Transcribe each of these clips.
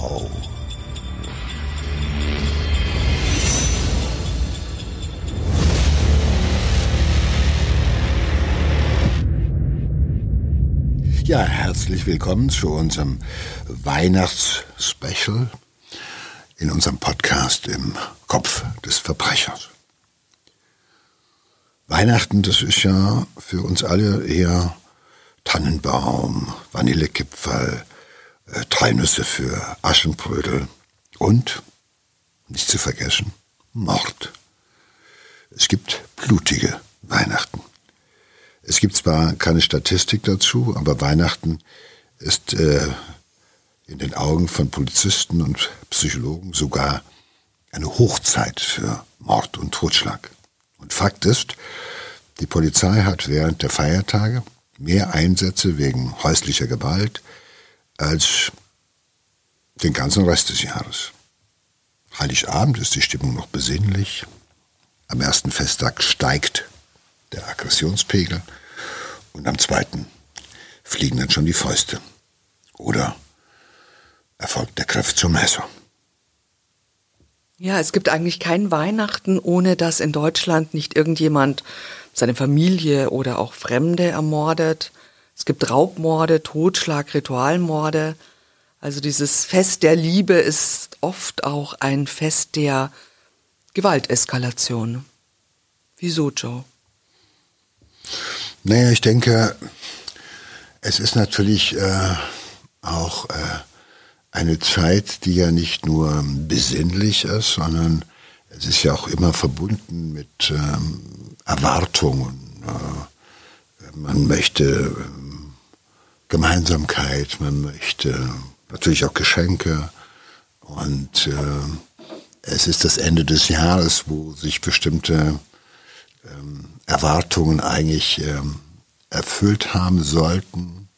Wow. Ja, herzlich willkommen zu unserem Weihnachtsspecial in unserem Podcast im Kopf des Verbrechers. Weihnachten, das ist ja für uns alle eher Tannenbaum, Vanillekipferl, äh, drei Nüsse für Aschenbrödel und, nicht zu vergessen, Mord. Es gibt blutige Weihnachten. Es gibt zwar keine Statistik dazu, aber Weihnachten ist äh, in den Augen von Polizisten und Psychologen sogar eine Hochzeit für Mord und Totschlag. Und Fakt ist, die Polizei hat während der Feiertage mehr Einsätze wegen häuslicher Gewalt als den ganzen Rest des Jahres. Heiligabend ist die Stimmung noch besinnlich. Am ersten Festtag steigt der Aggressionspegel und am zweiten fliegen dann schon die Fäuste. Oder erfolgt der Griff zum Messer. Ja, es gibt eigentlich kein Weihnachten, ohne dass in Deutschland nicht irgendjemand seine Familie oder auch Fremde ermordet. Es gibt Raubmorde, Totschlag, Ritualmorde. Also dieses Fest der Liebe ist oft auch ein Fest der Gewalteskalation. Wieso, Joe? Naja, ich denke, es ist natürlich äh, auch äh, eine Zeit, die ja nicht nur besinnlich ist, sondern es ist ja auch immer verbunden mit ähm, Erwartungen. Äh, man möchte ähm, Gemeinsamkeit, man möchte natürlich auch Geschenke und äh, es ist das Ende des Jahres, wo sich bestimmte ähm, Erwartungen eigentlich ähm, erfüllt haben sollten.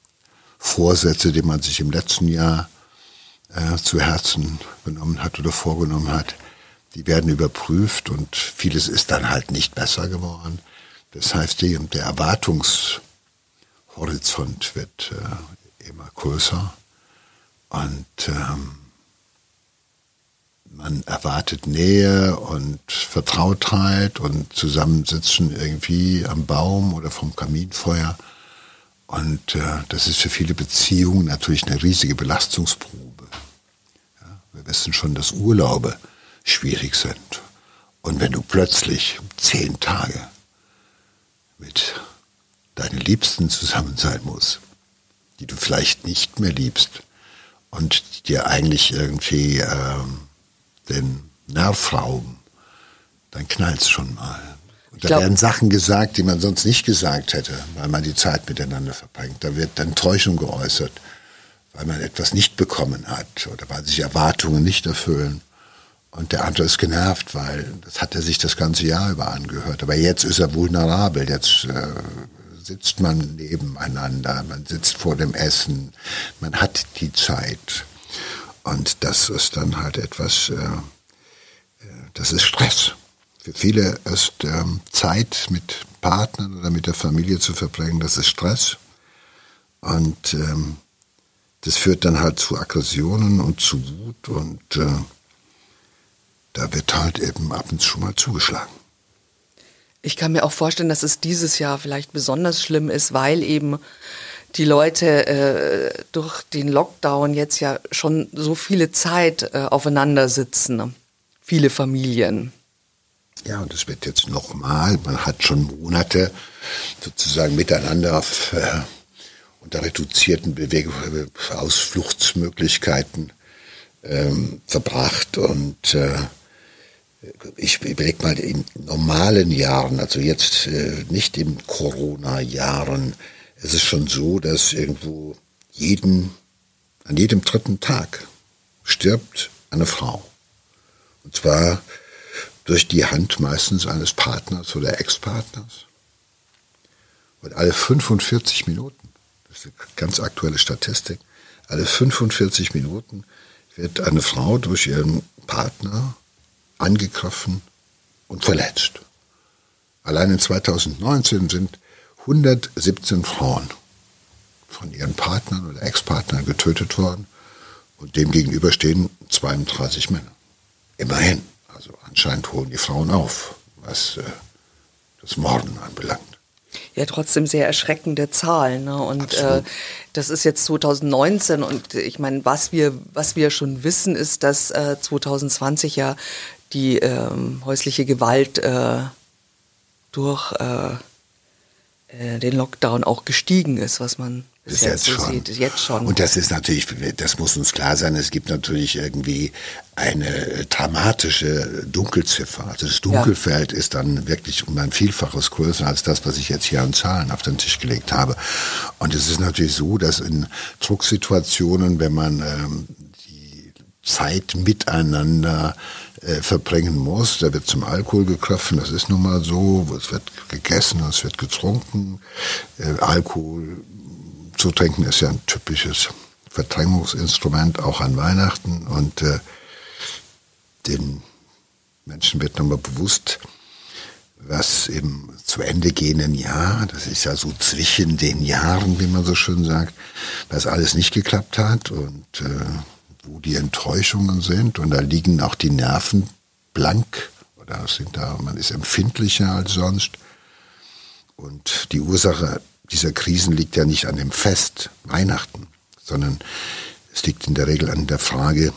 Vorsätze, die man sich im letzten Jahr äh, zu Herzen genommen hat oder vorgenommen hat, die werden überprüft und vieles ist dann halt nicht besser geworden. Das heißt, der Erwartungshorizont wird äh, immer größer und ähm, man erwartet Nähe und Vertrautheit und Zusammensitzen irgendwie am Baum oder vom Kaminfeuer. Und äh, das ist für viele Beziehungen natürlich eine riesige Belastungsprobe. Ja, wir wissen schon, dass Urlaube schwierig sind. Und wenn du plötzlich zehn Tage mit deinen Liebsten zusammen sein musst, die du vielleicht nicht mehr liebst und dir eigentlich irgendwie ähm, den Nerv rauben, dann knallt es schon mal. Und da glaub, werden Sachen gesagt, die man sonst nicht gesagt hätte, weil man die Zeit miteinander verbringt. Da wird Enttäuschung geäußert, weil man etwas nicht bekommen hat oder weil sich Erwartungen nicht erfüllen. Und der andere ist genervt, weil das hat er sich das ganze Jahr über angehört. Aber jetzt ist er vulnerabel. Jetzt äh, sitzt man nebeneinander, man sitzt vor dem Essen, man hat die Zeit. Und das ist dann halt etwas, äh, äh, das ist Stress. Für viele ist ähm, Zeit mit Partnern oder mit der Familie zu verbringen, das ist Stress. Und ähm, das führt dann halt zu Aggressionen und zu Wut und äh, da wird halt eben ab und zu mal zugeschlagen. Ich kann mir auch vorstellen, dass es dieses Jahr vielleicht besonders schlimm ist, weil eben die Leute äh, durch den Lockdown jetzt ja schon so viele Zeit äh, aufeinander sitzen. Ne? Viele Familien. Ja, und es wird jetzt nochmal, man hat schon Monate sozusagen miteinander auf, äh, unter reduzierten Bewegung, äh, Ausfluchtsmöglichkeiten ähm, verbracht und äh, ich überlege mal in normalen Jahren, also jetzt äh, nicht in Corona-Jahren, es ist schon so, dass irgendwo jeden, an jedem dritten Tag stirbt eine Frau. Und zwar durch die Hand meistens eines Partners oder Ex-Partners. Und alle 45 Minuten, das ist eine ganz aktuelle Statistik, alle 45 Minuten wird eine Frau durch ihren Partner angegriffen und verletzt. Allein in 2019 sind 117 Frauen von ihren Partnern oder Ex-Partnern getötet worden Und dem gegenüber stehen 32 Männer. Immerhin. Also anscheinend holen die Frauen auf, was äh, das Morden anbelangt. Ja, trotzdem sehr erschreckende Zahlen. Ne? Und äh, das ist jetzt 2019 und ich meine, was wir, was wir schon wissen, ist, dass äh, 2020 ja die ähm, häusliche Gewalt äh, durch äh, äh, den Lockdown auch gestiegen ist, was man bis jetzt, so schon. Sieht, jetzt schon. Und das ist natürlich, das muss uns klar sein, es gibt natürlich irgendwie eine dramatische Dunkelziffer. Also das Dunkelfeld ja. ist dann wirklich um ein Vielfaches größer als das, was ich jetzt hier an Zahlen auf den Tisch gelegt habe. Und es ist natürlich so, dass in Drucksituationen, wenn man ähm, Zeit miteinander äh, verbringen muss. Da wird zum Alkohol gegriffen, das ist nun mal so. Es wird gegessen, es wird getrunken. Äh, Alkohol zu trinken ist ja ein typisches Verdrängungsinstrument, auch an Weihnachten. Und äh, den Menschen wird nochmal bewusst, was im zu Ende gehenden Jahr, das ist ja so zwischen den Jahren, wie man so schön sagt, was alles nicht geklappt hat und äh, wo die Enttäuschungen sind und da liegen auch die Nerven blank oder sind da, man ist empfindlicher als sonst. Und die Ursache dieser Krisen liegt ja nicht an dem Fest Weihnachten, sondern es liegt in der Regel an der Frage,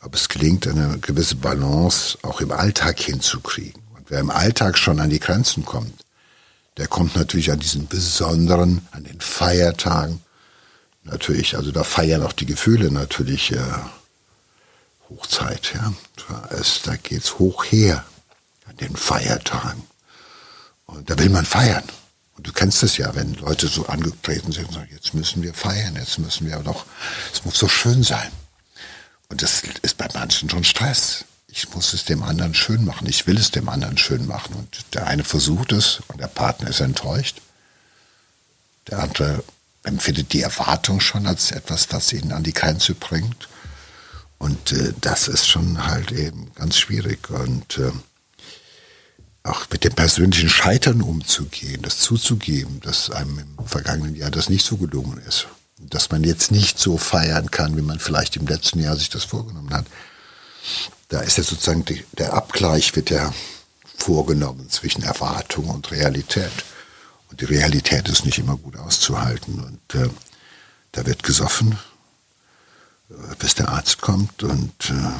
ob es gelingt, eine gewisse Balance auch im Alltag hinzukriegen. Und wer im Alltag schon an die Grenzen kommt, der kommt natürlich an diesen besonderen, an den Feiertagen, natürlich, also da feiern auch die Gefühle natürlich äh, Hochzeit, ja. Es, da geht's hoch her an den Feiertagen. Und da will man feiern. Und du kennst es ja, wenn Leute so angetreten sind und sagen, jetzt müssen wir feiern, jetzt müssen wir doch, es muss so schön sein. Und das ist bei manchen schon Stress. Ich muss es dem anderen schön machen. Ich will es dem anderen schön machen. Und der eine versucht es und der Partner ist enttäuscht. Der andere empfindet die Erwartung schon als etwas, was ihn an die Grenze bringt. Und äh, das ist schon halt eben ganz schwierig. Und äh, auch mit dem persönlichen Scheitern umzugehen, das zuzugeben, dass einem im vergangenen Jahr das nicht so gelungen ist. Dass man jetzt nicht so feiern kann, wie man vielleicht im letzten Jahr sich das vorgenommen hat. Da ist ja sozusagen die, der Abgleich wird ja vorgenommen zwischen Erwartung und Realität. Und die Realität ist nicht immer gut auszuhalten. Und äh, da wird gesoffen, äh, bis der Arzt kommt und äh,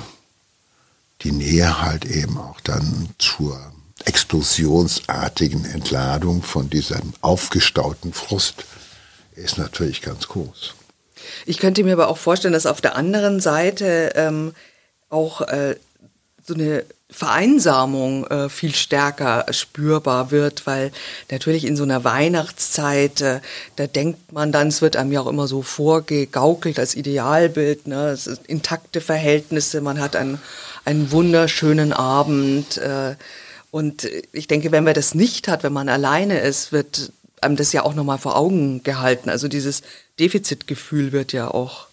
die Nähe halt eben auch dann zur explosionsartigen Entladung von diesem aufgestauten Frust ist natürlich ganz groß. Ich könnte mir aber auch vorstellen, dass auf der anderen Seite ähm, auch äh, so eine Vereinsamung äh, viel stärker spürbar wird, weil natürlich in so einer Weihnachtszeit, äh, da denkt man dann, es wird einem ja auch immer so vorgegaukelt als Idealbild, ne? es sind intakte Verhältnisse, man hat einen, einen wunderschönen Abend. Äh, und ich denke, wenn man das nicht hat, wenn man alleine ist, wird einem das ja auch nochmal vor Augen gehalten. Also dieses Defizitgefühl wird ja auch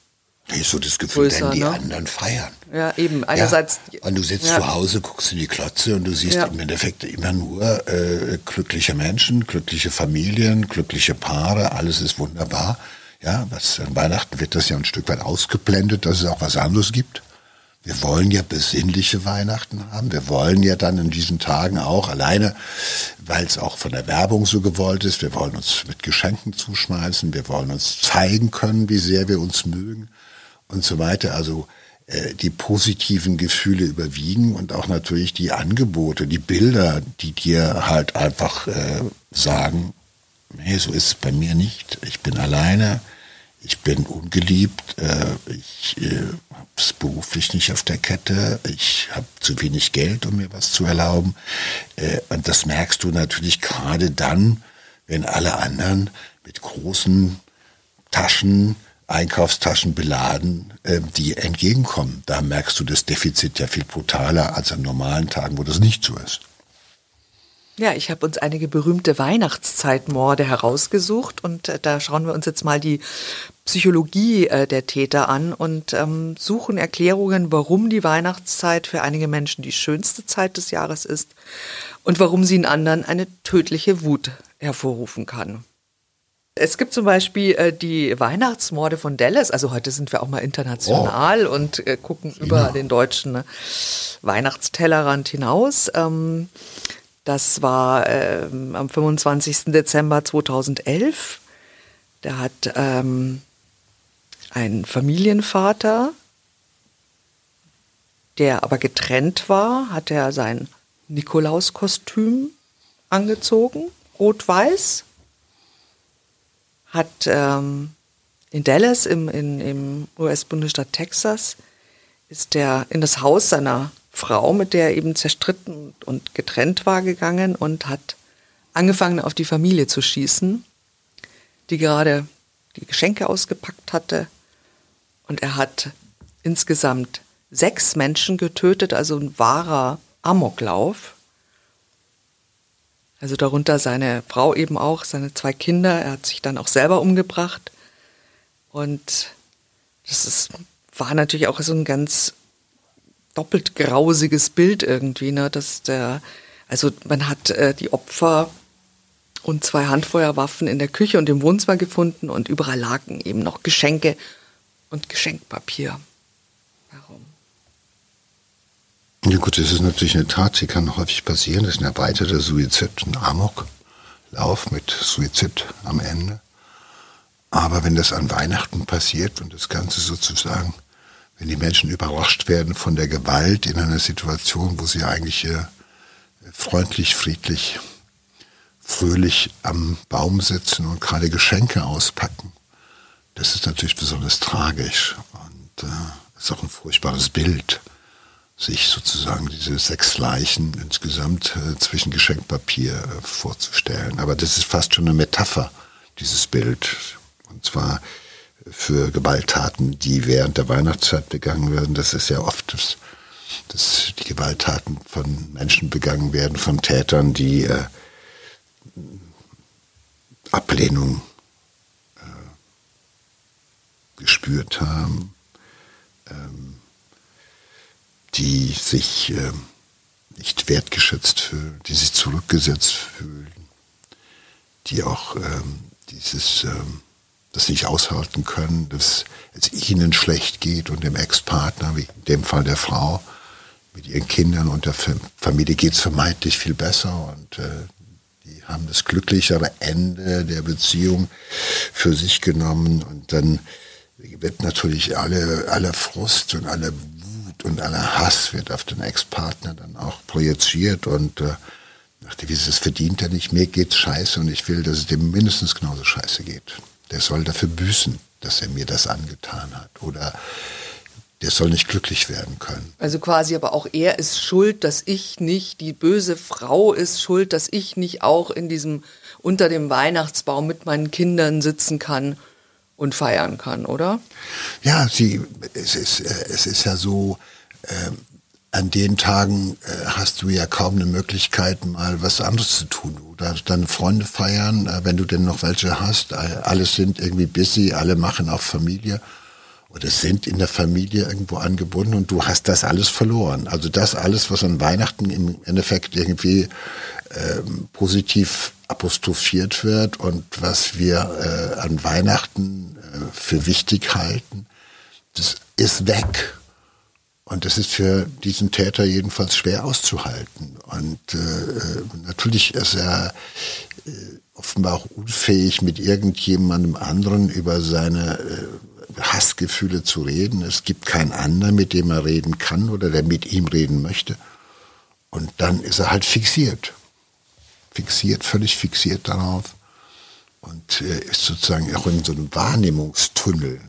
Nee, so das Gefühl, größer, denn die ne? anderen feiern. Ja, eben. Einerseits. Ja, und du sitzt ja. zu Hause, guckst in die Klotze und du siehst ja. im Endeffekt immer nur äh, glückliche Menschen, glückliche Familien, glückliche Paare, alles ist wunderbar. Ja, was an Weihnachten wird das ja ein Stück weit ausgeblendet, dass es auch was anderes gibt. Wir wollen ja besinnliche Weihnachten haben. Wir wollen ja dann in diesen Tagen auch alleine, weil es auch von der Werbung so gewollt ist. Wir wollen uns mit Geschenken zuschmeißen. Wir wollen uns zeigen können, wie sehr wir uns mögen und so weiter. Also äh, die positiven Gefühle überwiegen und auch natürlich die Angebote, die Bilder, die dir halt einfach äh, sagen, nee, so ist es bei mir nicht. Ich bin alleine, ich bin ungeliebt, äh, ich äh, habe es beruflich nicht auf der Kette, ich habe zu wenig Geld, um mir was zu erlauben. Äh, und das merkst du natürlich gerade dann, wenn alle anderen mit großen Taschen Einkaufstaschen beladen, äh, die entgegenkommen. Da merkst du das Defizit ja viel brutaler als an normalen Tagen, wo das nicht so ist. Ja, ich habe uns einige berühmte Weihnachtszeitmorde herausgesucht und äh, da schauen wir uns jetzt mal die Psychologie äh, der Täter an und ähm, suchen Erklärungen, warum die Weihnachtszeit für einige Menschen die schönste Zeit des Jahres ist und warum sie in anderen eine tödliche Wut hervorrufen kann Es gibt zum Beispiel äh, die Weihnachtsmorde von Dallas. Also heute sind wir auch mal international oh. und äh, gucken ja. über den deutschen ne, Weihnachtstellerrand hinaus. Ähm, das war ähm, am 25. Dezember 2011. Da hat ähm, ein Familienvater, der aber getrennt war, hat er sein Nikolauskostüm angezogen, rot-weiß hat ähm, in Dallas im, in, im US-Bundesstaat Texas ist er in das Haus seiner Frau, mit der er eben zerstritten und getrennt war, gegangen und hat angefangen, auf die Familie zu schießen, die gerade die Geschenke ausgepackt hatte. Und er hat insgesamt sechs Menschen getötet, also ein wahrer Amoklauf. Also darunter seine Frau eben auch, seine zwei Kinder. Er hat sich dann auch selber umgebracht. Und das ist, war natürlich auch so ein ganz doppelt grausiges Bild irgendwie, ne? Dass der, also man hat äh, die Opfer und zwei Handfeuerwaffen in der Küche und im Wohnzimmer gefunden und überall lagen eben noch Geschenke und Geschenkpapier. Warum? Ja gut, das ist natürlich eine Tat, die kann häufig passieren. Das ist ein erweiterter Suizid, ein Amoklauf mit Suizid am Ende. Aber wenn das an Weihnachten passiert und das Ganze sozusagen, wenn die Menschen überrascht werden von der Gewalt in einer Situation, wo sie eigentlich äh, freundlich, friedlich, fröhlich am Baum sitzen und gerade Geschenke auspacken, das ist natürlich besonders tragisch und äh, ist auch ein furchtbares Bild sich sozusagen diese sechs Leichen insgesamt äh, zwischen Geschenkpapier äh, vorzustellen. Aber das ist fast schon eine Metapher, dieses Bild. Und zwar für Gewalttaten, die während der Weihnachtszeit begangen werden. Das ist ja oft, dass, dass die Gewalttaten von Menschen begangen werden, von Tätern, die äh, Ablehnung äh, gespürt haben. Ähm, die sich äh, nicht wertgeschätzt fühlen, die sich zurückgesetzt fühlen, die auch ähm, dieses ähm, das nicht aushalten können, dass es ihnen schlecht geht und dem Ex-Partner, wie in dem Fall der Frau, mit ihren Kindern und der Familie geht es vermeintlich viel besser und äh, die haben das glücklichere Ende der Beziehung für sich genommen und dann wird natürlich alle, aller Frust und alle und aller Hass wird auf den Ex-Partner dann auch projiziert und äh, nach der Devise, es verdient er nicht, mir geht's scheiße und ich will, dass es dem mindestens genauso scheiße geht. Der soll dafür büßen, dass er mir das angetan hat oder der soll nicht glücklich werden können. Also quasi aber auch er ist schuld, dass ich nicht, die böse Frau ist schuld, dass ich nicht auch in diesem, unter dem Weihnachtsbaum mit meinen Kindern sitzen kann und feiern kann, oder? Ja, sie, es, ist, äh, es ist ja so, äh, an den Tagen äh, hast du ja kaum eine Möglichkeit, mal was anderes zu tun. Oder deine Freunde feiern, äh, wenn du denn noch welche hast. Alle sind irgendwie busy, alle machen auch Familie oder sind in der Familie irgendwo angebunden und du hast das alles verloren. Also das alles, was an Weihnachten im Endeffekt irgendwie ähm, positiv apostrophiert wird und was wir äh, an Weihnachten äh, für wichtig halten, das ist weg. Und das ist für diesen Täter jedenfalls schwer auszuhalten. Und äh, äh natürlich ist er äh, offenbar auch unfähig, mit irgendjemandem anderen über seine äh, Hassgefühle zu reden. Es gibt keinen anderen, mit dem er reden kann oder der mit ihm reden möchte. Und dann ist er halt fixiert fixiert, völlig fixiert darauf und äh, ist sozusagen auch in so einem Wahrnehmungstunnel,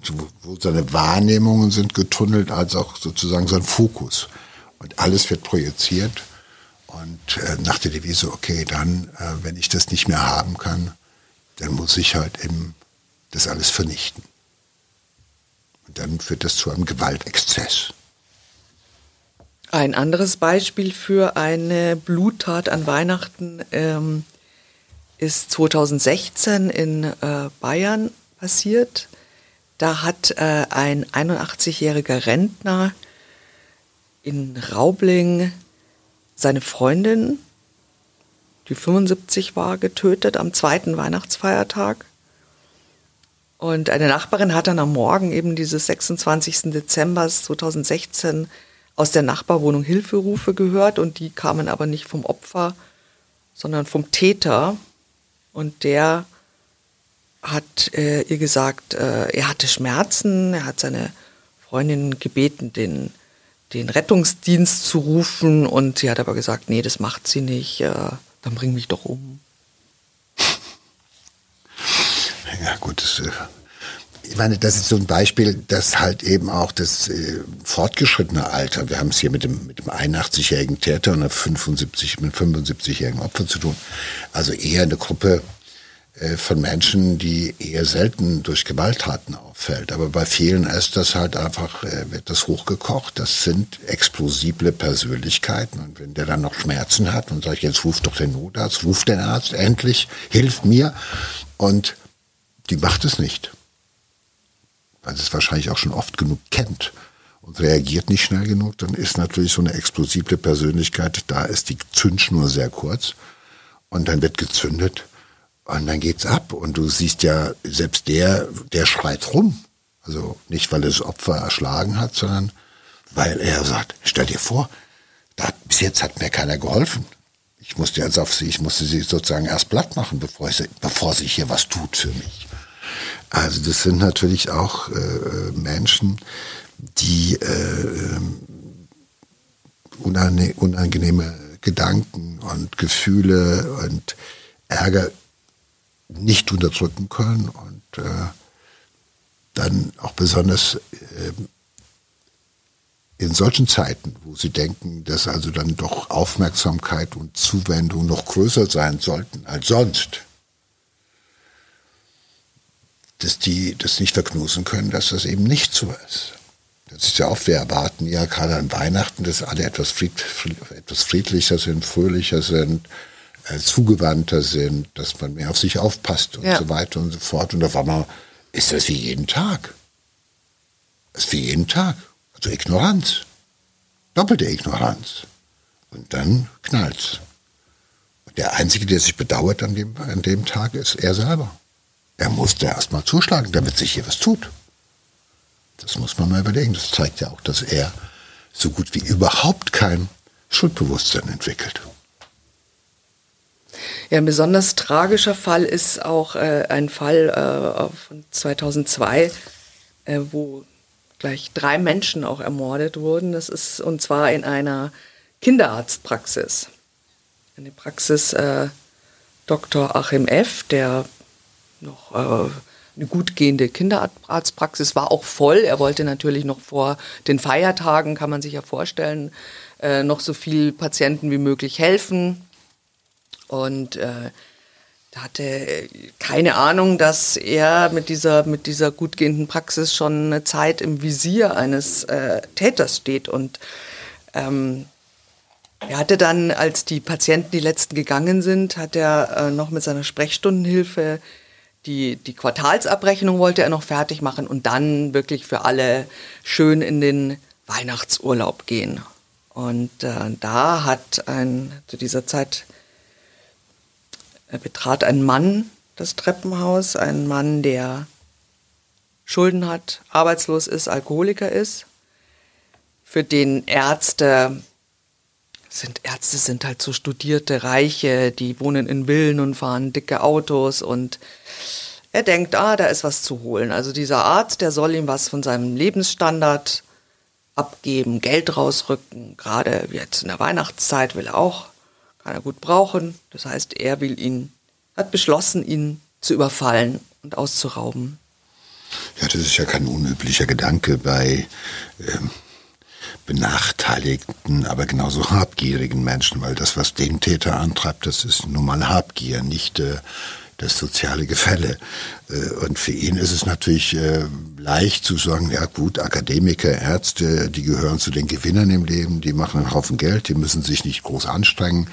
wo seine Wahrnehmungen sind getunnelt, als auch sozusagen sein Fokus. Und alles wird projiziert und äh, nach der Devise, okay, dann, äh, wenn ich das nicht mehr haben kann, dann muss ich halt eben das alles vernichten. Und dann führt das zu einem Gewaltexzess. Ein anderes Beispiel für eine Bluttat an Weihnachten ähm, ist 2016 in äh, Bayern passiert. Da hat äh, ein 81-jähriger Rentner in Raubling seine Freundin, die 75 war, getötet am zweiten Weihnachtsfeiertag. Und eine Nachbarin hat dann am Morgen eben dieses 26. Dezember 2016 aus der Nachbarwohnung Hilferufe gehört und die kamen aber nicht vom Opfer, sondern vom Täter. Und der hat äh, ihr gesagt, äh, er hatte Schmerzen, er hat seine Freundin gebeten, den, den Rettungsdienst zu rufen und sie hat aber gesagt, nee, das macht sie nicht, äh, dann bring mich doch um. Ja gut, das, äh, ich meine, das ist so ein Beispiel, dass halt eben auch das äh, fortgeschrittene Alter, wir haben es hier mit dem, mit dem 81-jährigen Täter und einem 75, mit 75-jährigen Opfer zu tun, also eher eine Gruppe äh, von Menschen, die eher selten durch Gewalttaten auffällt. Aber bei vielen ist das halt einfach, äh, wird das hochgekocht. Das sind explosible Persönlichkeiten. Und wenn der dann noch Schmerzen hat und sagt, jetzt ruft doch den Notarzt, ruft den Arzt endlich, hilft mir. Und die macht es nicht. Weil sie es wahrscheinlich auch schon oft genug kennt und reagiert nicht schnell genug, dann ist natürlich so eine explosible Persönlichkeit, da ist die Zündschnur sehr kurz und dann wird gezündet und dann geht's ab und du siehst ja, selbst der, der schreit rum. Also nicht, weil er das Opfer erschlagen hat, sondern weil er sagt, stell dir vor, da, bis jetzt hat mir keiner geholfen. Ich musste jetzt auf sie, ich musste sie sozusagen erst platt machen, bevor, ich, bevor sich hier was tut für mich. Also das sind natürlich auch äh, Menschen, die äh, unangenehme Gedanken und Gefühle und Ärger nicht unterdrücken können und äh, dann auch besonders äh, in solchen Zeiten, wo sie denken, dass also dann doch Aufmerksamkeit und Zuwendung noch größer sein sollten als sonst, dass die das nicht verknusen können, dass das eben nicht so ist. Das ist ja oft, wir erwarten ja gerade an Weihnachten, dass alle etwas, fried, etwas friedlicher sind, fröhlicher sind, äh, zugewandter sind, dass man mehr auf sich aufpasst und ja. so weiter und so fort. Und auf einmal ist das wie jeden Tag. Das ist wie jeden Tag. Also Ignoranz. Doppelte Ignoranz. Und dann knallt's. Und der Einzige, der sich bedauert an dem, an dem Tag, ist er selber. Er musste erst mal zuschlagen, damit sich hier was tut. Das muss man mal überlegen. Das zeigt ja auch, dass er so gut wie überhaupt kein Schuldbewusstsein entwickelt. Ja, ein besonders tragischer Fall ist auch äh, ein Fall äh, von 2002, äh, wo gleich drei Menschen auch ermordet wurden. Das ist und zwar in einer Kinderarztpraxis. Eine Praxis äh, Dr. Achim F., der noch äh, eine gut gehende Kinderarztpraxis, war auch voll. Er wollte natürlich noch vor den Feiertagen, kann man sich ja vorstellen, äh, noch so viel Patienten wie möglich helfen. Und äh, hatte keine Ahnung, dass er mit dieser, mit dieser gut gehenden Praxis schon eine Zeit im Visier eines äh, Täters steht. Und ähm, er hatte dann, als die Patienten, die letzten gegangen sind, hat er äh, noch mit seiner Sprechstundenhilfe die, die Quartalsabrechnung wollte er noch fertig machen und dann wirklich für alle schön in den Weihnachtsurlaub gehen. Und äh, da hat ein, zu dieser Zeit äh, betrat ein Mann das Treppenhaus, ein Mann, der Schulden hat, arbeitslos ist, Alkoholiker ist, für den Ärzte sind Ärzte sind halt so studierte Reiche, die wohnen in Villen und fahren dicke Autos und er denkt, ah, da ist was zu holen. Also dieser Arzt, der soll ihm was von seinem Lebensstandard abgeben, Geld rausrücken. Gerade jetzt in der Weihnachtszeit will er auch, kann er gut brauchen. Das heißt, er will ihn, hat beschlossen, ihn zu überfallen und auszurauben. Ja, das ist ja kein unüblicher Gedanke bei ähm, benachteiligten, aber genauso habgierigen Menschen, weil das, was den Täter antreibt, das ist nun mal Habgier, nicht äh, das soziale Gefälle. Äh, und für ihn ist es natürlich äh, leicht zu sagen, ja gut, Akademiker, Ärzte, die gehören zu den Gewinnern im Leben, die machen einen Haufen Geld, die müssen sich nicht groß anstrengen.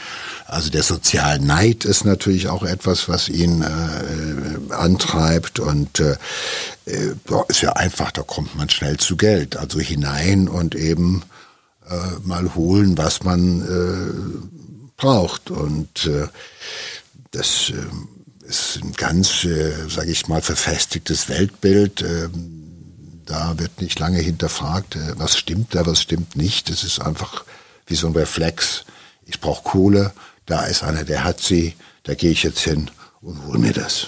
Also der Sozialneid ist natürlich auch etwas, was ihn äh, antreibt und äh, äh ist ja einfach, da kommt man schnell zu Geld. Also hinein und eben äh, mal holen, was man äh, braucht. Und äh, das äh, ist ein ganz, äh, sage ich mal, verfestigtes Weltbild. Ähm, da wird nicht lange hinterfragt, äh, was stimmt da, was stimmt nicht. Es ist einfach wie so ein Reflex. Ich brauche Kohle, da ist einer, der hat sie, da gehe ich jetzt hin und hole mir das.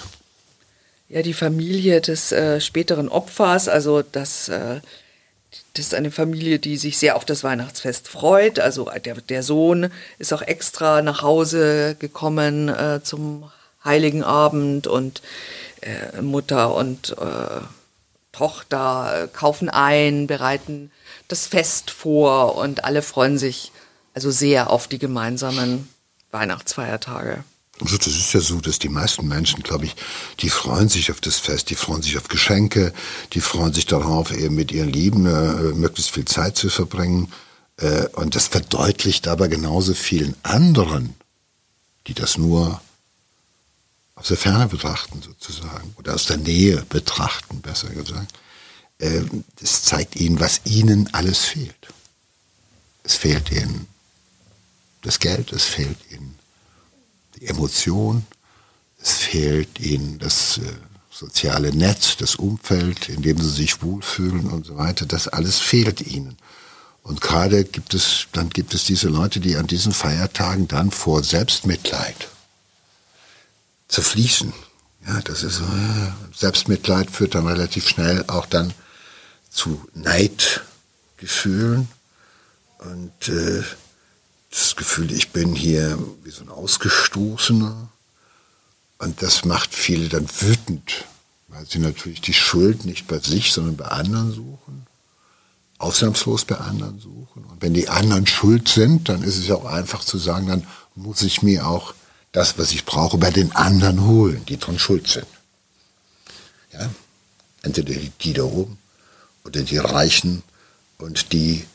Ja, die Familie des äh, späteren Opfers, also das, äh, das ist eine Familie, die sich sehr auf das Weihnachtsfest freut. Also der, der Sohn ist auch extra nach Hause gekommen äh, zum Heiligen Abend und äh, Mutter und äh, Tochter kaufen ein, bereiten das Fest vor und alle freuen sich also sehr auf die gemeinsamen Weihnachtsfeiertage. Also das ist ja so, dass die meisten Menschen, glaube ich, die freuen sich auf das Fest, die freuen sich auf Geschenke, die freuen sich darauf, eben mit ihren Lieben äh, möglichst viel Zeit zu verbringen. Äh, und das verdeutlicht aber genauso vielen anderen, die das nur aus der Ferne betrachten sozusagen oder aus der Nähe betrachten, besser gesagt. Äh, das zeigt ihnen, was ihnen alles fehlt. Es fehlt ihnen das Geld, es fehlt ihnen die Emotion, es fehlt ihnen das äh, soziale Netz, das Umfeld, in dem sie sich wohlfühlen und so weiter. Das alles fehlt ihnen. Und gerade gibt es, dann gibt es diese Leute, die an diesen Feiertagen dann vor Selbstmitleid zerfließen. Ja, das ist so, ja, Selbstmitleid führt dann relativ schnell auch dann zu Neidgefühlen und äh, das Gefühl, ich bin hier wie so ein Ausgestoßener. Und das macht viele dann wütend, weil sie natürlich die Schuld nicht bei sich, sondern bei anderen suchen. Ausnahmslos bei anderen suchen. Und wenn die anderen schuld sind, dann ist es ja auch einfach zu sagen, dann muss ich mir auch das, was ich brauche, bei den anderen holen, die dran schuld sind. Ja? Entweder die da oben oder die Reichen und die,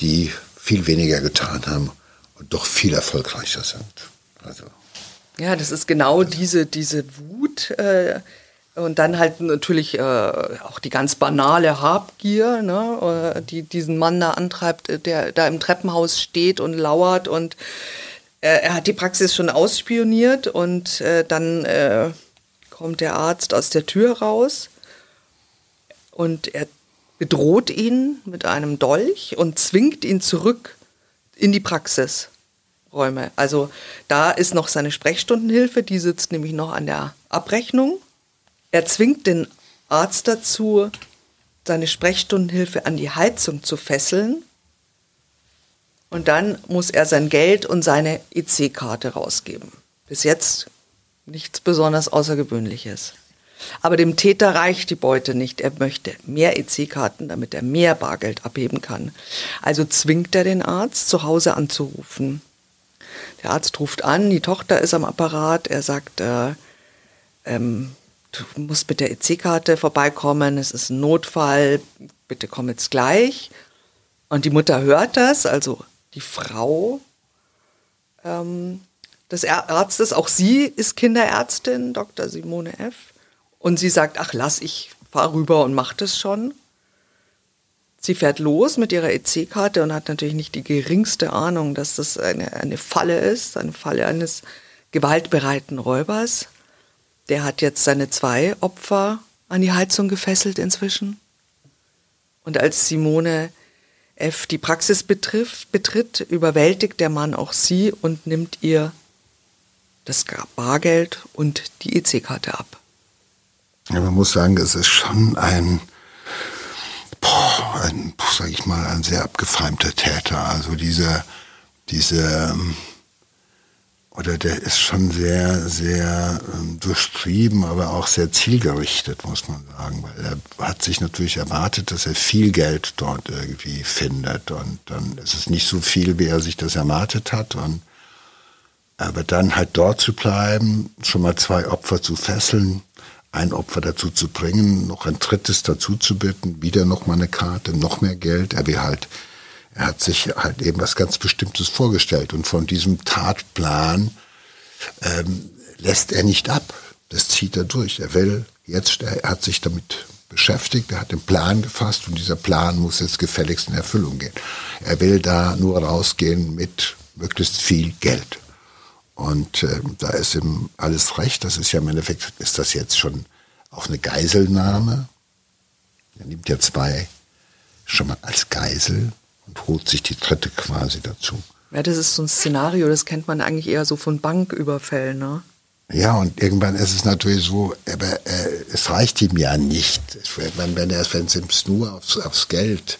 die viel weniger getan haben und doch viel erfolgreicher sind. Also. Ja, das ist genau diese, diese Wut. Äh, und dann halt natürlich äh, auch die ganz banale Habgier, ne, äh, die diesen Mann da antreibt, der da im Treppenhaus steht und lauert und äh, er hat die Praxis schon ausspioniert und äh, dann äh, kommt der Arzt aus der Tür raus und er bedroht ihn mit einem Dolch und zwingt ihn zurück in die Praxisräume. Also da ist noch seine Sprechstundenhilfe, die sitzt nämlich noch an der Abrechnung. Er zwingt den Arzt dazu, seine Sprechstundenhilfe an die Heizung zu fesseln. Und dann muss er sein Geld und seine EC-Karte rausgeben. Bis jetzt nichts besonders Außergewöhnliches. Aber dem Täter reicht die Beute nicht. Er möchte mehr EC-Karten, damit er mehr Bargeld abheben kann. Also zwingt er den Arzt, zu Hause anzurufen. Der Arzt ruft an, die Tochter ist am Apparat. Er sagt, äh, ähm, du musst mit der EC-Karte vorbeikommen, es ist ein Notfall, bitte komm jetzt gleich. Und die Mutter hört das, also die Frau ähm, des Arztes, auch sie ist Kinderärztin, Dr. Simone F. Und sie sagt, ach lass, ich fahr rüber und mach das schon. Sie fährt los mit ihrer EC-Karte und hat natürlich nicht die geringste Ahnung, dass das eine, eine Falle ist, eine Falle eines gewaltbereiten Räubers. Der hat jetzt seine zwei Opfer an die Heizung gefesselt inzwischen. Und als Simone F. die Praxis betrifft, betritt, überwältigt der Mann auch sie und nimmt ihr das Bargeld und die EC-Karte ab. Ja, man muss sagen, es ist schon ein, boah, ein, sag ich mal, ein sehr abgefeimter Täter. Also diese, diese, ähm, oder der ist schon sehr, sehr ähm, durchtrieben, aber auch sehr zielgerichtet, muss man sagen, weil er hat sich natürlich erwartet, dass er viel Geld dort irgendwie findet. Und dann ist es nicht so viel, wie er sich das erwartet hat. Und aber dann halt dort zu bleiben, schon mal zwei Opfer zu fesseln, ein Opfer dazu zu bringen, noch ein drittes dazu zu bitten, wieder noch mal eine Karte, noch mehr Geld. Er will halt, er hat sich halt eben was ganz Bestimmtes vorgestellt und von diesem Tatplan ähm, lässt er nicht ab. Das zieht er durch. Er will jetzt, er hat sich damit beschäftigt, er hat den Plan gefasst und dieser Plan muss jetzt gefälligst in Erfüllung gehen. Er will da nur rausgehen mit möglichst viel Geld. Und äh, da ist ihm alles recht. Das ist ja im Endeffekt, ist das jetzt schon auch eine Geiselnahme. Er nimmt ja zwei schon mal als Geisel und holt sich die dritte quasi dazu. Ja, das ist so ein Szenario, das kennt man eigentlich eher so von Banküberfällen, ne? Ja, und irgendwann ist es natürlich so, aber äh, es reicht ihm ja nicht. Wenn, wenn er wenn es nur aufs, aufs Geld,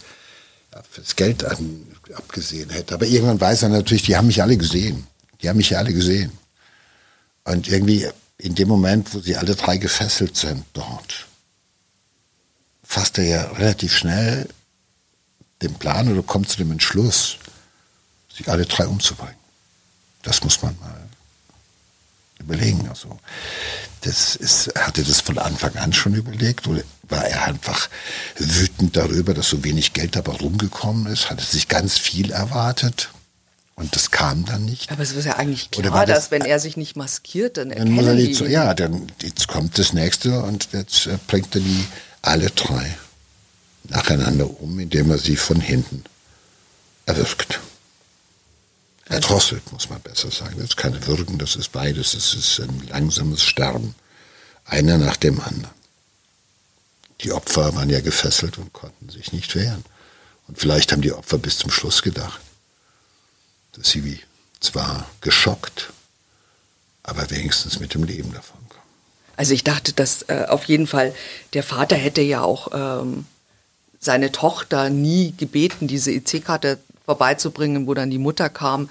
auf das Geld an, abgesehen hätte. Aber irgendwann weiß er natürlich, die haben mich alle gesehen. Die haben mich ja alle gesehen. Und irgendwie in dem Moment, wo sie alle drei gefesselt sind dort, fasst er ja relativ schnell den Plan oder kommt zu dem Entschluss, sich alle drei umzubringen. Das muss man mal überlegen. Also, das ist, hatte das von Anfang an schon überlegt oder war er einfach wütend darüber, dass so wenig Geld dabei rumgekommen ist? Hatte sich ganz viel erwartet? Und das kam dann nicht. Aber es ist ja eigentlich klar, das, dass wenn er sich nicht maskiert, dann dann muss er nicht so, Ja, dann jetzt kommt das nächste und jetzt äh, bringt er die alle drei nacheinander um, indem er sie von hinten erwürgt. Erdrosselt, muss man besser sagen. Das ist keine Würgen, das ist beides. Das ist ein langsames Sterben. Einer nach dem anderen. Die Opfer waren ja gefesselt und konnten sich nicht wehren. Und vielleicht haben die Opfer bis zum Schluss gedacht, dass sie wie zwar geschockt, aber wenigstens mit dem Leben davon kommen. Also ich dachte, dass äh, auf jeden Fall der Vater hätte ja auch ähm, seine Tochter nie gebeten, diese EC-Karte vorbeizubringen, wo dann die Mutter kam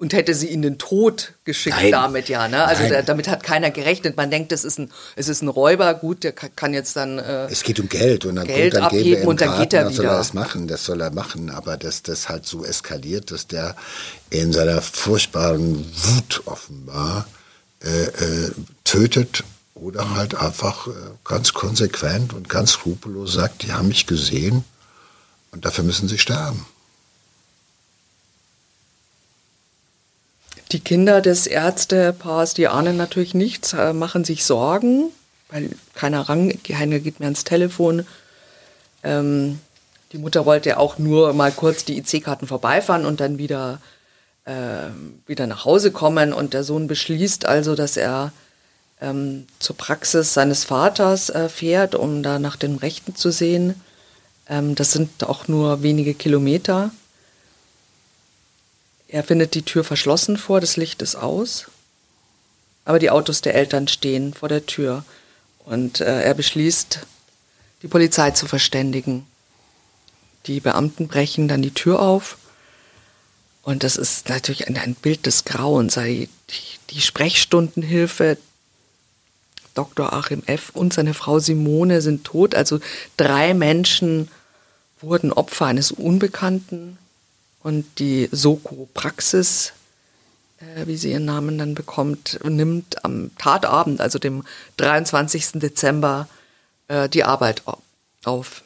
und hätte sie in den Tod geschickt Nein. damit, ja. Ne? Also da, damit hat keiner gerechnet. Man denkt, es ist ein, es ist ein Räuber, gut, der kann jetzt dann. Äh, es geht um Geld und dann, Geld gut, dann abheben und dann geht er wieder. soll er das machen, das soll er machen, aber dass das halt so eskaliert, dass der in seiner furchtbaren Wut offenbar äh, äh, tötet oder halt einfach äh, ganz konsequent und ganz skrupellos sagt, die haben mich gesehen und dafür müssen sie sterben. Die Kinder des Ärztepaars, die ahnen natürlich nichts, äh, machen sich Sorgen, weil keiner ran, keiner geht mehr ans Telefon. Ähm, die Mutter wollte auch nur mal kurz die IC-Karten vorbeifahren und dann wieder, äh, wieder nach Hause kommen. Und der Sohn beschließt also, dass er ähm, zur Praxis seines Vaters äh, fährt, um da nach den Rechten zu sehen. Ähm, das sind auch nur wenige Kilometer. Er findet die Tür verschlossen vor, das Licht ist aus, aber die Autos der Eltern stehen vor der Tür und äh, er beschließt, die Polizei zu verständigen. Die Beamten brechen dann die Tür auf und das ist natürlich ein, ein Bild des Grauens. Die, die Sprechstundenhilfe, Dr. Achim F. und seine Frau Simone sind tot. Also drei Menschen wurden Opfer eines Unbekannten. Und die Soko-Praxis, äh, wie sie ihren Namen dann bekommt, nimmt am Tatabend, also dem 23. Dezember, äh, die Arbeit auf.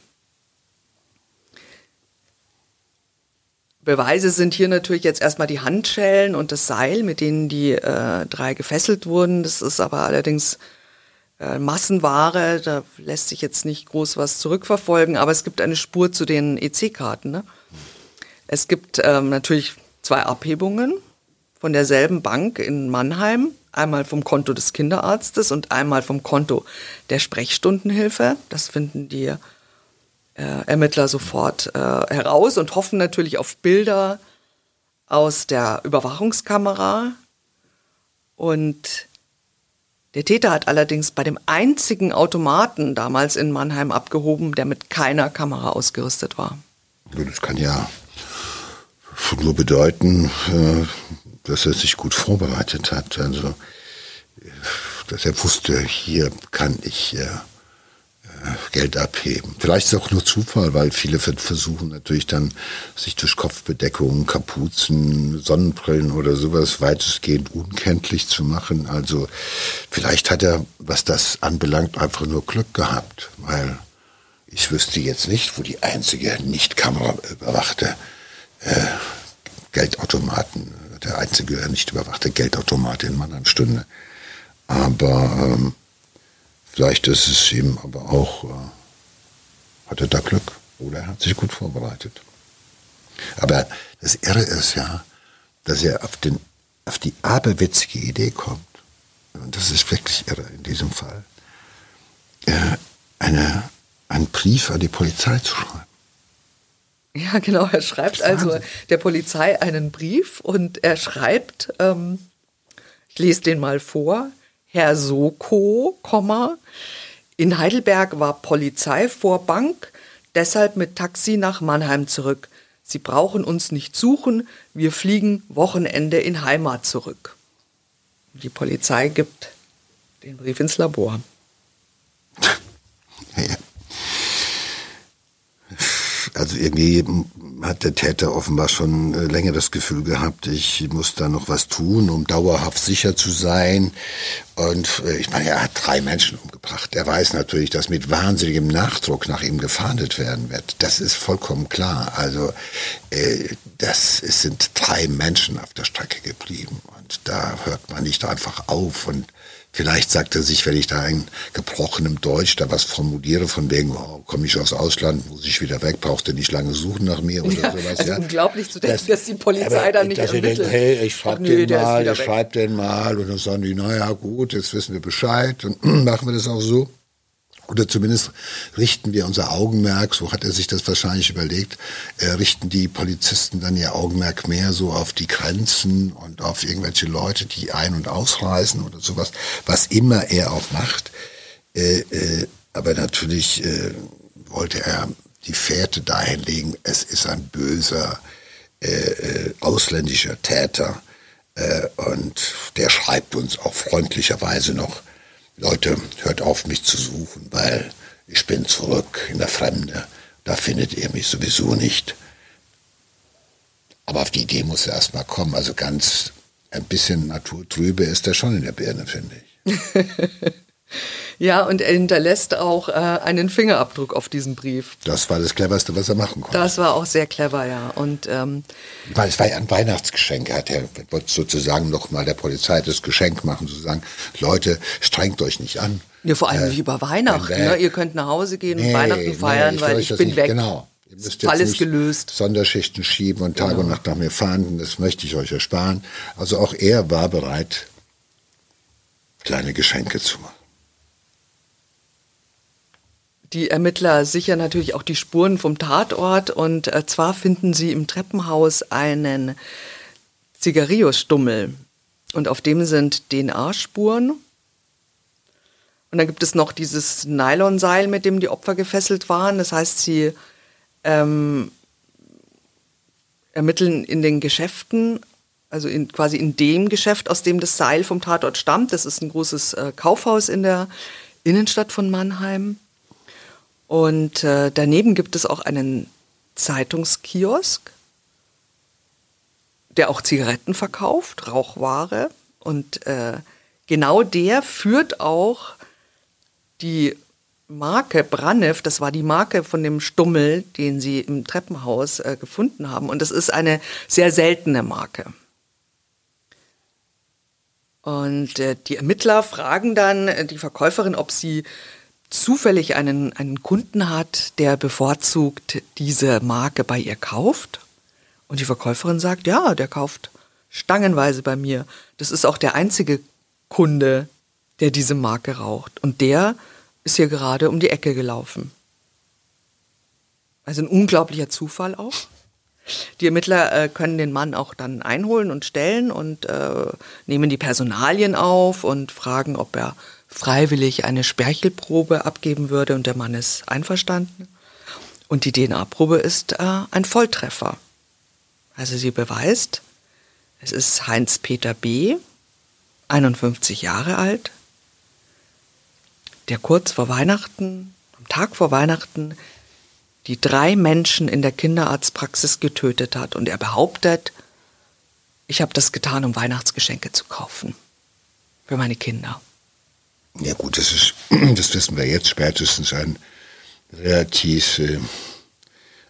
Beweise sind hier natürlich jetzt erstmal die Handschellen und das Seil, mit denen die äh, drei gefesselt wurden. Das ist aber allerdings äh, Massenware, da lässt sich jetzt nicht groß was zurückverfolgen, aber es gibt eine Spur zu den EC-Karten. Ne? Es gibt ähm, natürlich zwei Abhebungen von derselben Bank in Mannheim, einmal vom Konto des Kinderarztes und einmal vom Konto der Sprechstundenhilfe. Das finden die äh, Ermittler sofort äh, heraus und hoffen natürlich auf Bilder aus der Überwachungskamera. Und der Täter hat allerdings bei dem einzigen Automaten damals in Mannheim abgehoben, der mit keiner Kamera ausgerüstet war. Das kann ja nur bedeuten, äh, dass er sich gut vorbereitet hat. Also, dass er wusste, hier kann ich äh, Geld abheben. Vielleicht ist es auch nur Zufall, weil viele versuchen natürlich dann, sich durch Kopfbedeckungen, Kapuzen, Sonnenbrillen oder sowas weitestgehend unkenntlich zu machen. Also vielleicht hat er, was das anbelangt, einfach nur Glück gehabt, weil ich wüsste jetzt nicht, wo die einzige nicht kameraüberwachte äh, Geldautomaten, der einzige nicht überwachte Geldautomat in Mannheim stünde. Aber ähm, vielleicht ist es ihm aber auch, äh, hat er da Glück oder er hat sich gut vorbereitet. Aber das Irre ist ja, dass er auf den auf die aberwitzige Idee kommt, und das ist wirklich irre in diesem Fall, äh, eine, einen Brief an die Polizei zu schreiben. Ja, genau. Er schreibt also der Polizei einen Brief und er schreibt, ähm, ich lese den mal vor, Herr Soko, in Heidelberg war Polizei vor Bank, deshalb mit Taxi nach Mannheim zurück. Sie brauchen uns nicht suchen, wir fliegen Wochenende in Heimat zurück. Die Polizei gibt den Brief ins Labor. Also irgendwie hat der Täter offenbar schon äh, länger das Gefühl gehabt, ich muss da noch was tun, um dauerhaft sicher zu sein. Und äh, ich meine, er hat drei Menschen umgebracht. Er weiß natürlich, dass mit wahnsinnigem Nachdruck nach ihm gefahndet werden wird. Das ist vollkommen klar. Also äh, das es sind drei Menschen auf der Strecke geblieben. Und da hört man nicht einfach auf und Vielleicht sagt er sich, wenn ich da in gebrochenem Deutsch da was formuliere, von wegen, oh, komme ich aus Ausland, muss ich wieder weg, braucht er nicht lange suchen nach mir oder ja, sowas. Also ja. unglaublich zu denken, das, dass die Polizei da nicht dass ermittelt. Denken, hey, ich schreibe den mal, ich schreibe den mal und dann sagen die, naja gut, jetzt wissen wir Bescheid und machen wir das auch so. Oder zumindest richten wir unser Augenmerk, so hat er sich das wahrscheinlich überlegt, äh, richten die Polizisten dann ihr Augenmerk mehr so auf die Grenzen und auf irgendwelche Leute, die ein- und ausreisen oder sowas, was immer er auch macht. Äh, äh, aber natürlich äh, wollte er die Fährte dahin legen, es ist ein böser äh, äh, ausländischer Täter und der schreibt uns auch freundlicherweise noch, Leute, hört auf, mich zu suchen, weil ich bin zurück in der Fremde. Da findet ihr mich sowieso nicht. Aber auf die Idee muss er erst mal kommen. Also ganz ein bisschen naturtrübe ist er schon in der Birne, finde ich. Ja, und er hinterlässt auch äh, einen Fingerabdruck auf diesem Brief. Das war das Cleverste, was er machen konnte. Das war auch sehr clever, ja. Und ähm, ich meine, es war ja ein Weihnachtsgeschenk. Er hat ja wollte sozusagen noch mal der Polizei das Geschenk machen, zu sagen, Leute, strengt euch nicht an. Ja, vor allem äh, nicht über Weihnachten. Ne? Ihr könnt nach Hause gehen nee, und Weihnachten feiern, nee, weil ich bin nicht, weg. Genau. Ihr müsst jetzt Alles gelöst. Sonderschichten schieben und Tag genau. und Nacht nach mir fahren. Das möchte ich euch ersparen. Also auch er war bereit, kleine Geschenke zu machen die Ermittler sichern natürlich auch die Spuren vom Tatort und äh, zwar finden sie im Treppenhaus einen Zigarillos-Stummel und auf dem sind DNA-Spuren. Und dann gibt es noch dieses Nylonseil, mit dem die Opfer gefesselt waren. Das heißt, sie ähm, ermitteln in den Geschäften, also in, quasi in dem Geschäft, aus dem das Seil vom Tatort stammt. Das ist ein großes äh, Kaufhaus in der Innenstadt von Mannheim. Und äh, daneben gibt es auch einen Zeitungskiosk, der auch Zigaretten verkauft, Rauchware. Und äh, genau der führt auch die Marke Brannev, das war die Marke von dem Stummel, den sie im Treppenhaus äh, gefunden haben. Und das ist eine sehr seltene Marke. Und äh, die Ermittler fragen dann äh, die Verkäuferin, ob sie zufällig einen, einen Kunden hat, der bevorzugt diese Marke bei ihr kauft. Und die Verkäuferin sagt, ja, der kauft stangenweise bei mir. Das ist auch der einzige Kunde, der diese Marke raucht. Und der ist hier gerade um die Ecke gelaufen. Also ein unglaublicher Zufall auch. Die Ermittler äh, können den Mann auch dann einholen und stellen und äh, nehmen die Personalien auf und fragen, ob er freiwillig eine Sperchelprobe abgeben würde und der Mann ist einverstanden. Und die DNA-Probe ist äh, ein Volltreffer. Also sie beweist, es ist Heinz-Peter B., 51 Jahre alt, der kurz vor Weihnachten, am Tag vor Weihnachten, die drei Menschen in der Kinderarztpraxis getötet hat. Und er behauptet, ich habe das getan, um Weihnachtsgeschenke zu kaufen. Für meine Kinder. Ja gut, das ist, das wissen wir jetzt spätestens ein relativ äh,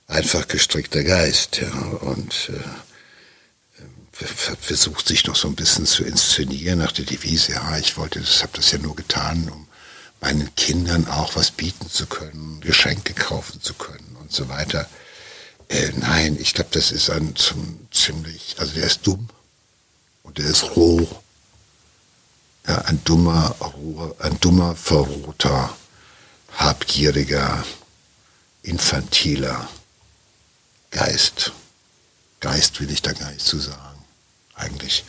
einfach gestrickter Geist, ja, und äh, versucht sich noch so ein bisschen zu inszenieren nach der Devise, ja, ich wollte das, habe das ja nur getan, um meinen Kindern auch was bieten zu können, Geschenke kaufen zu können und so weiter. Äh, nein, ich glaube, das ist ein zum, ziemlich, also der ist dumm. Und er ist roh. Ja, ein dummer, ein dummer, verrohter, habgieriger, infantiler Geist. Geist will ich da gar nicht zu sagen, eigentlich.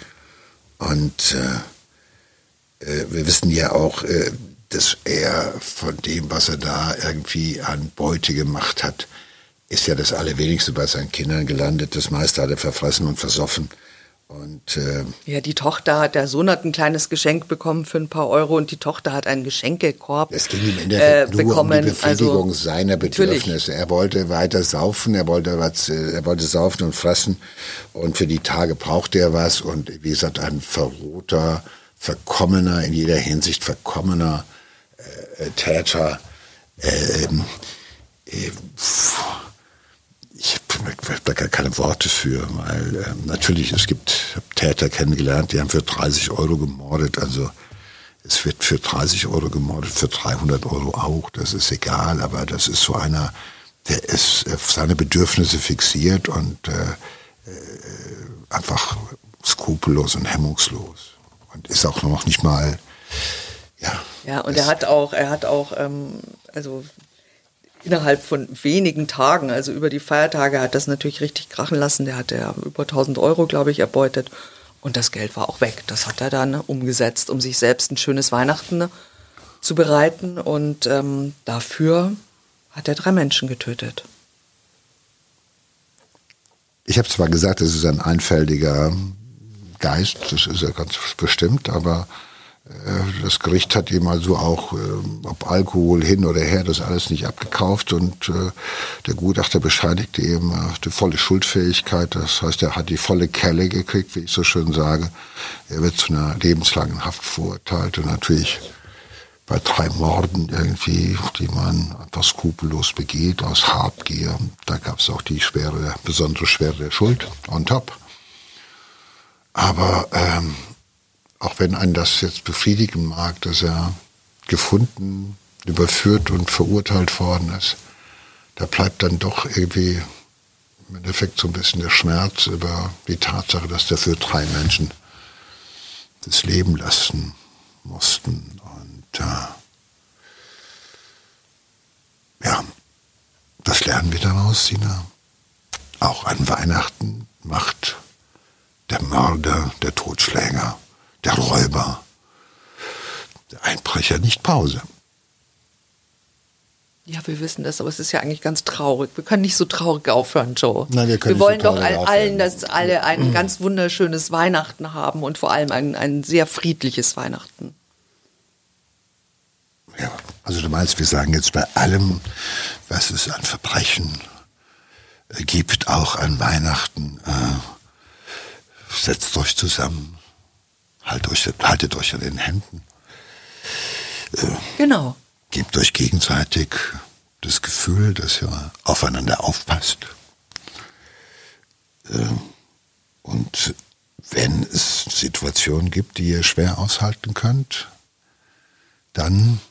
Und äh, äh, wir wissen ja auch, äh, dass er von dem, was er da irgendwie an Beute gemacht hat, ist ja das Allerwenigste bei seinen Kindern gelandet. Das meiste hat er verfressen und versoffen. Und, äh, ja, die Tochter hat, der Sohn hat ein kleines Geschenk bekommen für ein paar Euro und die Tochter hat einen Geschenkekorb Es ging ihm in der äh, nur bekommen. um die Befriedigung also, seiner Bedürfnisse. Natürlich. Er wollte weiter saufen, er wollte was, äh, er wollte saufen und fressen und für die Tage brauchte er was und wie gesagt, ein verrohter, verkommener, in jeder Hinsicht verkommener äh, Täter. Ähm, äh, ich habe da gar keine Worte für, weil äh, natürlich, es gibt Täter kennengelernt, die haben für 30 Euro gemordet, also es wird für 30 Euro gemordet, für 300 Euro auch, das ist egal, aber das ist so einer, der ist auf seine Bedürfnisse fixiert und äh, äh, einfach skrupellos und hemmungslos. Und ist auch noch nicht mal, ja. Ja, und er hat auch, er hat auch, ähm, also innerhalb von wenigen Tagen, also über die Feiertage, hat das natürlich richtig krachen lassen. Der hatte ja über 1000 Euro, glaube ich, erbeutet. Und das Geld war auch weg. Das hat er dann umgesetzt, um sich selbst ein schönes Weihnachten zu bereiten. Und ähm, dafür hat er drei Menschen getötet. Ich habe zwar gesagt, es ist ein einfältiger Geist, das ist er ganz bestimmt, aber das Gericht hat ihm also auch, äh, ob Alkohol hin oder her, das alles nicht abgekauft und äh, der Gutachter bescheinigte ihm die volle Schuldfähigkeit. Das heißt, er hat die volle Kelle gekriegt, wie ich so schön sage. Er wird zu einer lebenslangen Haft verurteilt und natürlich bei drei Morden irgendwie, die man einfach skrupellos begeht, aus Habgier. Da gab es auch die schwere, besondere Schwere der Schuld on top. Aber ähm, auch wenn einen das jetzt befriedigen mag, dass er gefunden, überführt und verurteilt worden ist, da bleibt dann doch irgendwie im Endeffekt so ein bisschen der Schmerz über die Tatsache, dass dafür drei Menschen das Leben lassen mussten. Und äh, ja, das lernen wir daraus, Sina. Auch an Weihnachten macht der Mörder, der Totschläger der Räuber, der Einbrecher nicht Pause. Ja, wir wissen das, aber es ist ja eigentlich ganz traurig. Wir können nicht so traurig aufhören, Joe. Nein, wir, können wir wollen so doch all, allen, dass alle ein ganz wunderschönes Weihnachten haben und vor allem ein, ein sehr friedliches Weihnachten. Ja, also du meinst, wir sagen jetzt bei allem, was es an Verbrechen gibt, auch an Weihnachten, äh, setzt euch zusammen, Halt euch, haltet euch an den Händen. Äh, genau. Gebt euch gegenseitig das Gefühl, dass ihr aufeinander aufpasst. Äh, und wenn es Situationen gibt, die ihr schwer aushalten könnt, dann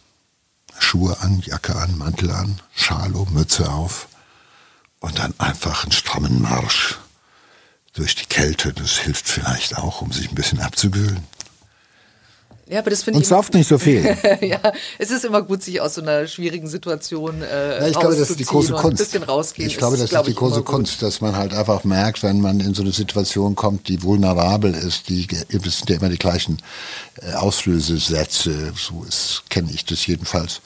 Schuhe an, Jacke an, Mantel an, Schalo, Mütze auf und dann einfach einen strammen Marsch durch die Kälte. Das hilft vielleicht auch, um sich ein bisschen abzukühlen. Ja, aber das finde ich. Und sauft nicht so viel. ja, es ist immer gut, sich aus so einer schwierigen Situation äh, ja, ich glaube, das ist die große Kunst. Ein bisschen rausgehen. Ich glaube, das ist, ist die große Kunst, dass man halt einfach merkt, wenn man in so eine Situation kommt, die vulnerabel ist, die es sind ja immer die gleichen äh, Auslösesätze, so kenne ich das jedenfalls.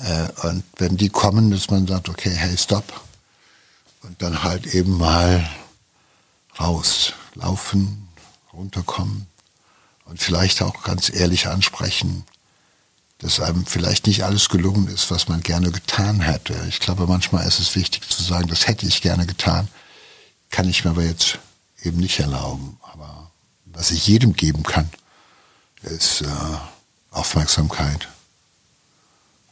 Äh, und wenn die kommen, dass man sagt, okay, hey, stop. Und dann halt eben mal raus, laufen, runterkommen und vielleicht auch ganz ehrlich ansprechen, dass einem vielleicht nicht alles gelungen ist, was man gerne getan hätte. Ich glaube, manchmal ist es wichtig zu sagen, das hätte ich gerne getan, kann ich mir aber jetzt eben nicht erlauben. Aber was ich jedem geben kann, ist äh, Aufmerksamkeit,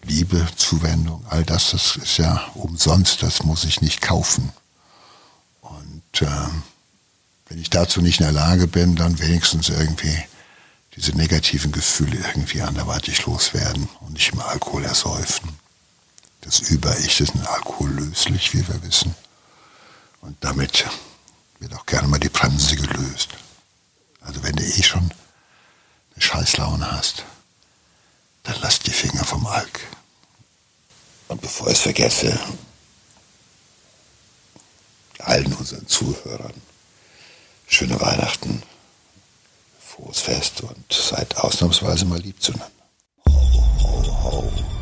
Liebe, Zuwendung, all das, das ist ja umsonst, das muss ich nicht kaufen. Und äh, wenn ich dazu nicht in der Lage bin, dann wenigstens irgendwie diese negativen Gefühle irgendwie anderweitig loswerden und nicht im Alkohol ersäufen. Das Über-Ich ist ein alkohollöslich, wie wir wissen. Und damit wird auch gerne mal die Bremse gelöst. Also wenn du eh schon eine Scheißlaune hast, dann lass die Finger vom Alk. Und bevor ich es vergesse, allen unseren Zuhörern schöne Weihnachten, frohes Fest und seid ausnahmsweise mal lieb zueinander. Ho, ho, ho.